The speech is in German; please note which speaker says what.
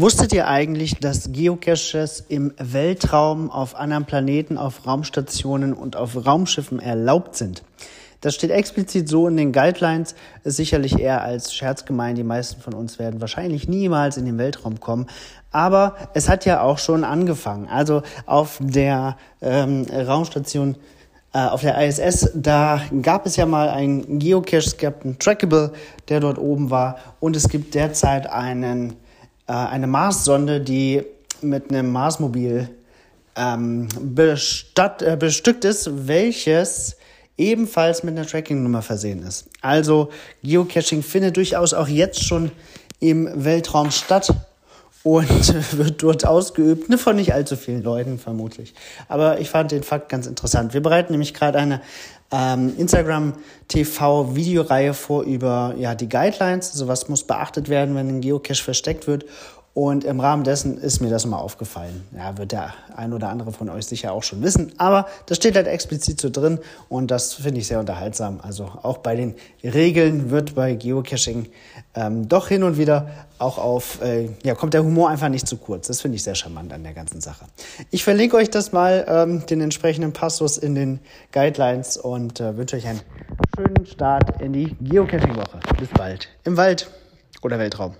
Speaker 1: Wusstet ihr eigentlich, dass Geocaches im Weltraum, auf anderen Planeten, auf Raumstationen und auf Raumschiffen erlaubt sind? Das steht explizit so in den Guidelines, ist sicherlich eher als Scherz gemeint. Die meisten von uns werden wahrscheinlich niemals in den Weltraum kommen. Aber es hat ja auch schon angefangen. Also auf der ähm, Raumstation äh, auf der ISS, da gab es ja mal einen Geocache, es gab einen Trackable, der dort oben war. Und es gibt derzeit einen, äh, eine Mars-Sonde, die mit einem Marsmobil ähm, bestatt, äh, bestückt ist, welches ebenfalls mit einer Tracking-Nummer versehen ist. Also Geocaching findet durchaus auch jetzt schon im Weltraum statt und wird dort ausgeübt, ne, von nicht allzu vielen Leuten vermutlich. Aber ich fand den Fakt ganz interessant. Wir bereiten nämlich gerade eine ähm, Instagram TV Videoreihe vor über ja die Guidelines, also was muss beachtet werden, wenn ein Geocache versteckt wird und im Rahmen dessen ist mir das mal aufgefallen. Ja, wird der ein oder andere von euch sicher auch schon wissen. Aber das steht halt explizit so drin und das finde ich sehr unterhaltsam. Also auch bei den Regeln wird bei Geocaching ähm, doch hin und wieder auch auf, äh, ja, kommt der Humor einfach nicht zu kurz. Das finde ich sehr charmant an der ganzen Sache. Ich verlinke euch das mal, ähm, den entsprechenden Passus in den Guidelines und äh, wünsche euch einen schönen Start in die Geocaching-Woche. Bis bald. Im Wald oder Weltraum.